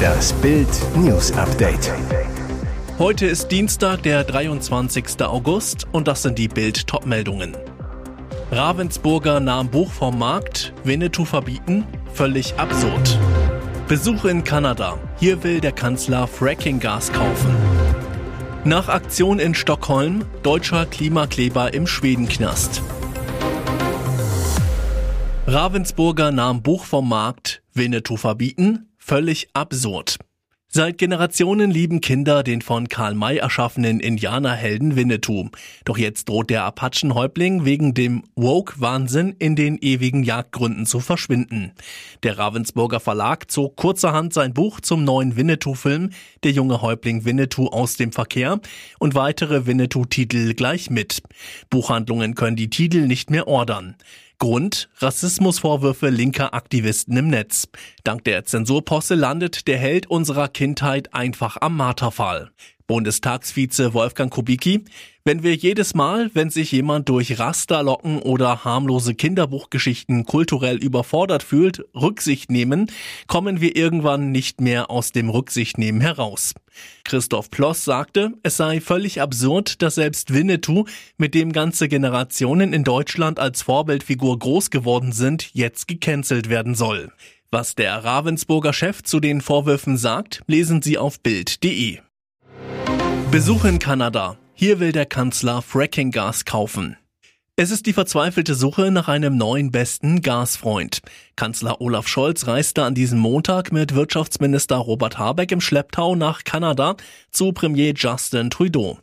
Das Bild News Update. Heute ist Dienstag, der 23. August und das sind die Bild Topmeldungen. Ravensburger nahm Buch vom Markt, Winnetou verbieten, völlig absurd. Besuch in Kanada. Hier will der Kanzler Frackinggas kaufen. Nach Aktion in Stockholm, deutscher Klimakleber im Schwedenknast. Ravensburger nahm Buch vom Markt, Winnetou verbieten, völlig absurd. Seit Generationen lieben Kinder den von Karl May erschaffenen Indianerhelden Winnetou. Doch jetzt droht der Apachenhäuptling wegen dem Woke-Wahnsinn in den ewigen Jagdgründen zu verschwinden. Der Ravensburger Verlag zog kurzerhand sein Buch zum neuen Winnetou-Film Der junge Häuptling Winnetou aus dem Verkehr und weitere Winnetou-Titel gleich mit. Buchhandlungen können die Titel nicht mehr ordern. Grund Rassismusvorwürfe linker Aktivisten im Netz. Dank der Zensurposse landet der Held unserer Kindheit einfach am Marterfall. Bundestagsvize Wolfgang Kubicki, wenn wir jedes Mal, wenn sich jemand durch Rasterlocken oder harmlose Kinderbuchgeschichten kulturell überfordert fühlt, Rücksicht nehmen, kommen wir irgendwann nicht mehr aus dem Rücksichtnehmen heraus. Christoph Ploss sagte, es sei völlig absurd, dass selbst Winnetou, mit dem ganze Generationen in Deutschland als Vorbildfigur groß geworden sind, jetzt gecancelt werden soll. Was der Ravensburger Chef zu den Vorwürfen sagt, lesen Sie auf Bild.de. Besuch in Kanada. Hier will der Kanzler Frackinggas kaufen. Es ist die verzweifelte Suche nach einem neuen besten Gasfreund. Kanzler Olaf Scholz reiste an diesem Montag mit Wirtschaftsminister Robert Habeck im Schlepptau nach Kanada zu Premier Justin Trudeau.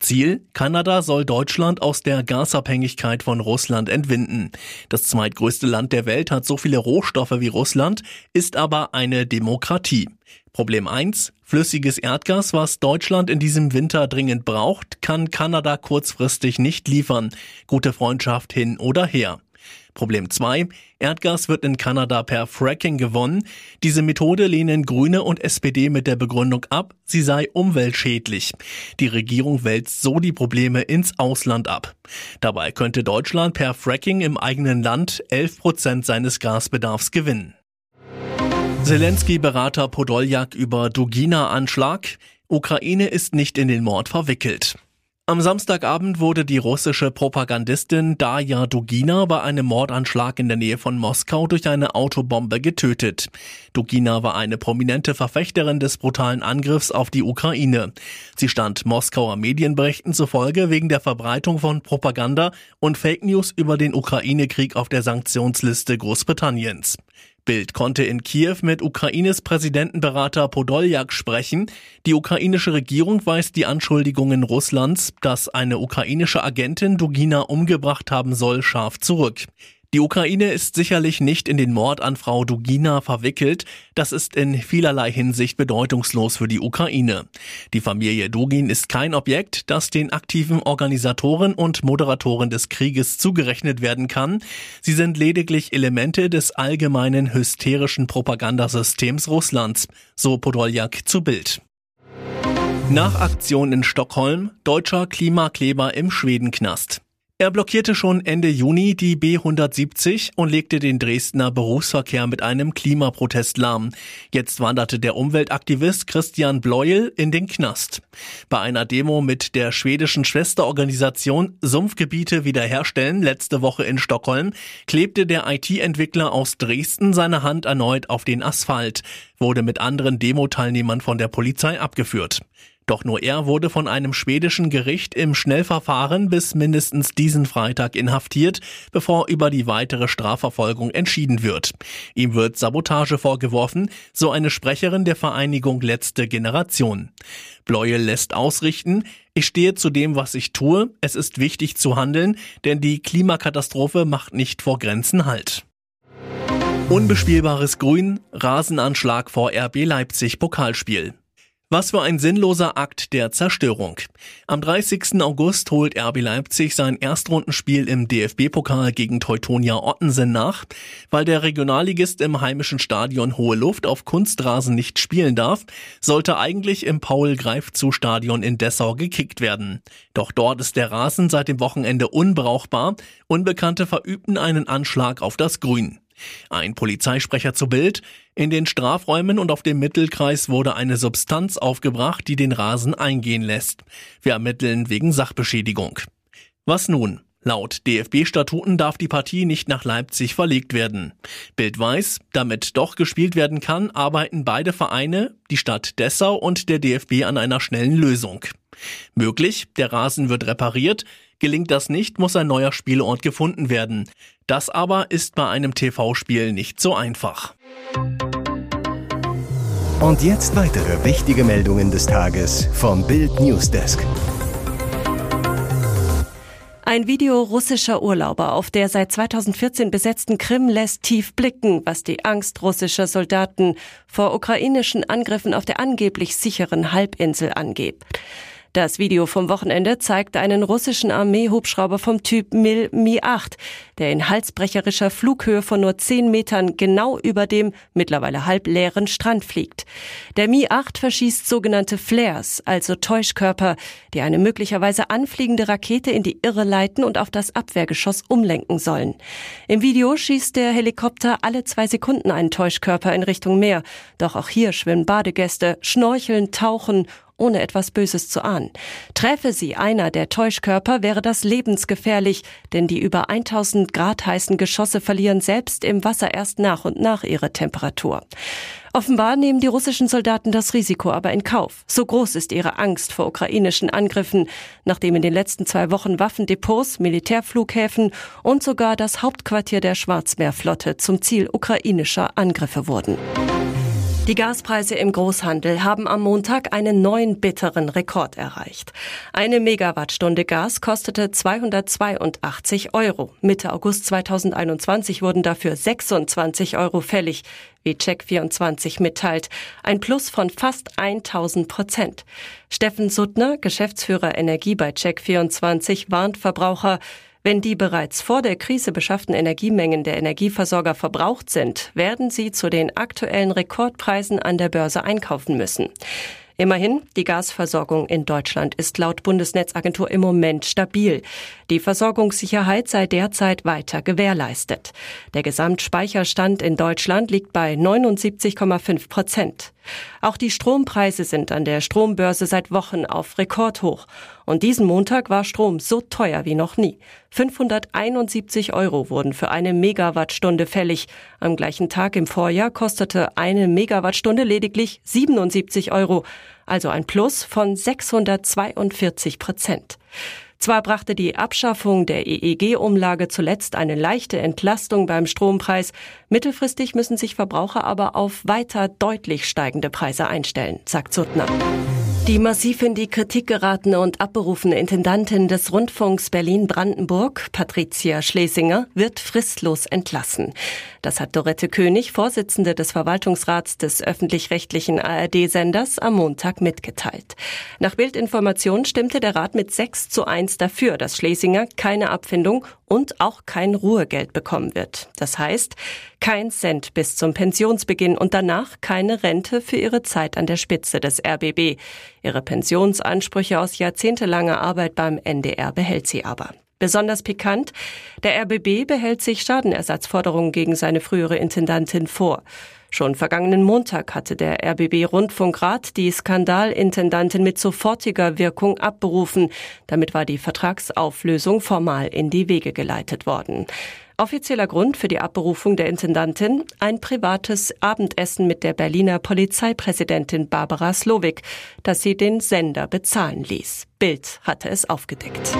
Ziel, Kanada soll Deutschland aus der Gasabhängigkeit von Russland entwinden. Das zweitgrößte Land der Welt hat so viele Rohstoffe wie Russland, ist aber eine Demokratie. Problem 1. Flüssiges Erdgas, was Deutschland in diesem Winter dringend braucht, kann Kanada kurzfristig nicht liefern. Gute Freundschaft hin oder her. Problem 2. Erdgas wird in Kanada per Fracking gewonnen. Diese Methode lehnen Grüne und SPD mit der Begründung ab, sie sei umweltschädlich. Die Regierung wälzt so die Probleme ins Ausland ab. Dabei könnte Deutschland per Fracking im eigenen Land 11 Prozent seines Gasbedarfs gewinnen. Zelensky-Berater Podoljak über Dugina-Anschlag. Ukraine ist nicht in den Mord verwickelt. Am Samstagabend wurde die russische Propagandistin Daya Dugina bei einem Mordanschlag in der Nähe von Moskau durch eine Autobombe getötet. Dugina war eine prominente Verfechterin des brutalen Angriffs auf die Ukraine. Sie stand Moskauer Medienberichten zufolge wegen der Verbreitung von Propaganda und Fake News über den Ukraine-Krieg auf der Sanktionsliste Großbritanniens. Bild konnte in Kiew mit Ukraines Präsidentenberater Podoljak sprechen. Die ukrainische Regierung weist die Anschuldigungen Russlands, dass eine ukrainische Agentin Dugina umgebracht haben soll, scharf zurück. Die Ukraine ist sicherlich nicht in den Mord an Frau Dugina verwickelt. Das ist in vielerlei Hinsicht bedeutungslos für die Ukraine. Die Familie Dugin ist kein Objekt, das den aktiven Organisatoren und Moderatoren des Krieges zugerechnet werden kann. Sie sind lediglich Elemente des allgemeinen hysterischen Propagandasystems Russlands, so Podoljak zu Bild. Nach Aktion in Stockholm, deutscher Klimakleber im Schwedenknast. Er blockierte schon Ende Juni die B170 und legte den Dresdner Berufsverkehr mit einem Klimaprotest lahm. Jetzt wanderte der Umweltaktivist Christian Bleuel in den Knast. Bei einer Demo mit der schwedischen Schwesterorganisation Sumpfgebiete wiederherstellen letzte Woche in Stockholm klebte der IT-Entwickler aus Dresden seine Hand erneut auf den Asphalt, wurde mit anderen Demo-Teilnehmern von der Polizei abgeführt. Doch nur er wurde von einem schwedischen Gericht im Schnellverfahren bis mindestens diesen Freitag inhaftiert, bevor über die weitere Strafverfolgung entschieden wird. Ihm wird Sabotage vorgeworfen, so eine Sprecherin der Vereinigung Letzte Generation. Bleuel lässt ausrichten, ich stehe zu dem, was ich tue, es ist wichtig zu handeln, denn die Klimakatastrophe macht nicht vor Grenzen Halt. Unbespielbares Grün, Rasenanschlag vor RB Leipzig Pokalspiel. Was für ein sinnloser Akt der Zerstörung. Am 30. August holt RB Leipzig sein Erstrundenspiel im DFB-Pokal gegen Teutonia Ottensen nach. Weil der Regionalligist im heimischen Stadion Hohe Luft auf Kunstrasen nicht spielen darf, sollte eigentlich im Paul-Greifzu-Stadion in Dessau gekickt werden. Doch dort ist der Rasen seit dem Wochenende unbrauchbar. Unbekannte verübten einen Anschlag auf das Grün. Ein Polizeisprecher zu Bild. In den Strafräumen und auf dem Mittelkreis wurde eine Substanz aufgebracht, die den Rasen eingehen lässt. Wir ermitteln wegen Sachbeschädigung. Was nun? Laut DFB-Statuten darf die Partie nicht nach Leipzig verlegt werden. Bild weiß, damit doch gespielt werden kann, arbeiten beide Vereine, die Stadt Dessau und der DFB an einer schnellen Lösung. Möglich, der Rasen wird repariert, gelingt das nicht, muss ein neuer Spielort gefunden werden. Das aber ist bei einem TV-Spiel nicht so einfach. Und jetzt weitere wichtige Meldungen des Tages vom Bild Newsdesk. Ein Video russischer Urlauber auf der seit 2014 besetzten Krim lässt tief blicken, was die Angst russischer Soldaten vor ukrainischen Angriffen auf der angeblich sicheren Halbinsel angeht. Das Video vom Wochenende zeigt einen russischen Armeehubschrauber vom Typ Mil Mi-8, der in halsbrecherischer Flughöhe von nur 10 Metern genau über dem mittlerweile halbleeren Strand fliegt. Der Mi-8 verschießt sogenannte Flares, also Täuschkörper, die eine möglicherweise anfliegende Rakete in die Irre leiten und auf das Abwehrgeschoss umlenken sollen. Im Video schießt der Helikopter alle zwei Sekunden einen Täuschkörper in Richtung Meer. Doch auch hier schwimmen Badegäste, schnorcheln, tauchen ohne etwas Böses zu ahnen. Träfe sie einer der Täuschkörper, wäre das lebensgefährlich, denn die über 1000 Grad heißen Geschosse verlieren selbst im Wasser erst nach und nach ihre Temperatur. Offenbar nehmen die russischen Soldaten das Risiko aber in Kauf. So groß ist ihre Angst vor ukrainischen Angriffen, nachdem in den letzten zwei Wochen Waffendepots, Militärflughäfen und sogar das Hauptquartier der Schwarzmeerflotte zum Ziel ukrainischer Angriffe wurden. Die Gaspreise im Großhandel haben am Montag einen neuen bitteren Rekord erreicht. Eine Megawattstunde Gas kostete 282 Euro. Mitte August 2021 wurden dafür 26 Euro fällig, wie Check24 mitteilt. Ein Plus von fast 1000 Prozent. Steffen Suttner, Geschäftsführer Energie bei Check24, warnt Verbraucher, wenn die bereits vor der Krise beschafften Energiemengen der Energieversorger verbraucht sind, werden sie zu den aktuellen Rekordpreisen an der Börse einkaufen müssen. Immerhin, die Gasversorgung in Deutschland ist laut Bundesnetzagentur im Moment stabil. Die Versorgungssicherheit sei derzeit weiter gewährleistet. Der Gesamtspeicherstand in Deutschland liegt bei 79,5 Prozent. Auch die Strompreise sind an der Strombörse seit Wochen auf Rekordhoch. Und diesen Montag war Strom so teuer wie noch nie. 571 Euro wurden für eine Megawattstunde fällig. Am gleichen Tag im Vorjahr kostete eine Megawattstunde lediglich 77 Euro, also ein Plus von 642 Prozent. Zwar brachte die Abschaffung der EEG-Umlage zuletzt eine leichte Entlastung beim Strompreis, mittelfristig müssen sich Verbraucher aber auf weiter deutlich steigende Preise einstellen, sagt Suttner. Die massiv in die Kritik geratene und abberufene Intendantin des Rundfunks Berlin-Brandenburg, Patricia Schlesinger, wird fristlos entlassen. Das hat Dorette König, Vorsitzende des Verwaltungsrats des öffentlich-rechtlichen ARD-Senders, am Montag mitgeteilt. Nach Bildinformation stimmte der Rat mit 6 zu 1 dafür, dass Schlesinger keine Abfindung und auch kein Ruhegeld bekommen wird. Das heißt, kein Cent bis zum Pensionsbeginn und danach keine Rente für ihre Zeit an der Spitze des RBB. Ihre Pensionsansprüche aus jahrzehntelanger Arbeit beim NDR behält sie aber. Besonders pikant, der RBB behält sich Schadenersatzforderungen gegen seine frühere Intendantin vor. Schon vergangenen Montag hatte der RBB Rundfunkrat die Skandalintendantin mit sofortiger Wirkung abberufen. Damit war die Vertragsauflösung formal in die Wege geleitet worden. Offizieller Grund für die Abberufung der Intendantin ein privates Abendessen mit der Berliner Polizeipräsidentin Barbara Slowik, das sie den Sender bezahlen ließ. Bild hatte es aufgedeckt.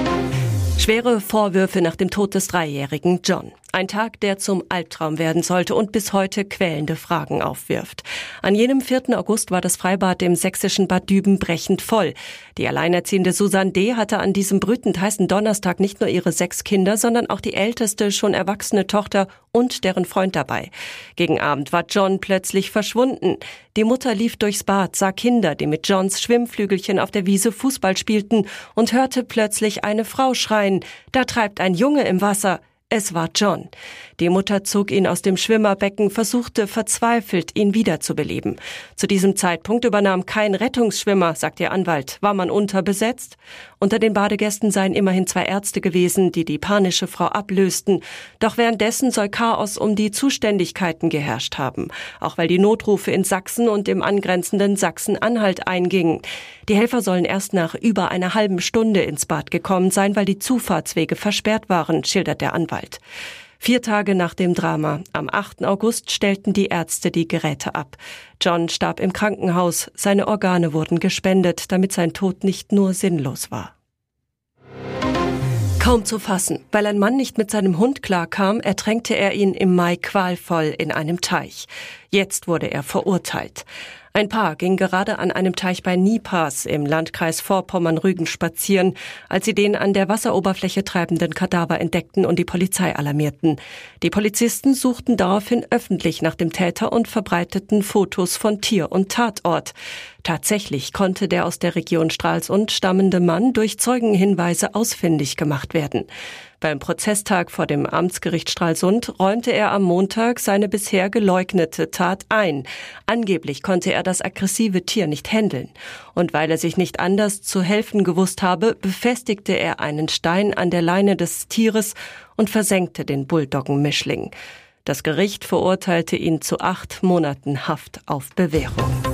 Schwere Vorwürfe nach dem Tod des dreijährigen John. Ein Tag, der zum Albtraum werden sollte und bis heute quälende Fragen aufwirft. An jenem 4. August war das Freibad im sächsischen Bad Düben brechend voll. Die alleinerziehende Susanne D. hatte an diesem brütend heißen Donnerstag nicht nur ihre sechs Kinder, sondern auch die älteste, schon erwachsene Tochter und deren Freund dabei. Gegen Abend war John plötzlich verschwunden. Die Mutter lief durchs Bad, sah Kinder, die mit Johns Schwimmflügelchen auf der Wiese Fußball spielten und hörte plötzlich eine Frau schreien, da treibt ein Junge im Wasser. Es war John. Die Mutter zog ihn aus dem Schwimmerbecken, versuchte verzweifelt, ihn wiederzubeleben. Zu diesem Zeitpunkt übernahm kein Rettungsschwimmer, sagt ihr Anwalt. War man unterbesetzt? Unter den Badegästen seien immerhin zwei Ärzte gewesen, die die panische Frau ablösten. Doch währenddessen soll Chaos um die Zuständigkeiten geherrscht haben. Auch weil die Notrufe in Sachsen und im angrenzenden Sachsen-Anhalt eingingen. Die Helfer sollen erst nach über einer halben Stunde ins Bad gekommen sein, weil die Zufahrtswege versperrt waren, schildert der Anwalt. Anwalt. Vier Tage nach dem Drama, am 8. August, stellten die Ärzte die Geräte ab. John starb im Krankenhaus, seine Organe wurden gespendet, damit sein Tod nicht nur sinnlos war. Kaum zu fassen. Weil ein Mann nicht mit seinem Hund klarkam, ertränkte er ihn im Mai qualvoll in einem Teich. Jetzt wurde er verurteilt. Ein Paar ging gerade an einem Teich bei Niepas im Landkreis Vorpommern-Rügen spazieren, als sie den an der Wasseroberfläche treibenden Kadaver entdeckten und die Polizei alarmierten. Die Polizisten suchten daraufhin öffentlich nach dem Täter und verbreiteten Fotos von Tier und Tatort. Tatsächlich konnte der aus der Region Stralsund stammende Mann durch Zeugenhinweise ausfindig gemacht werden. Beim Prozesstag vor dem Amtsgericht Stralsund räumte er am Montag seine bisher geleugnete Tat ein. Angeblich konnte er das aggressive Tier nicht händeln. Und weil er sich nicht anders zu helfen gewusst habe, befestigte er einen Stein an der Leine des Tieres und versenkte den Bulldoggen-Mischling. Das Gericht verurteilte ihn zu acht Monaten Haft auf Bewährung.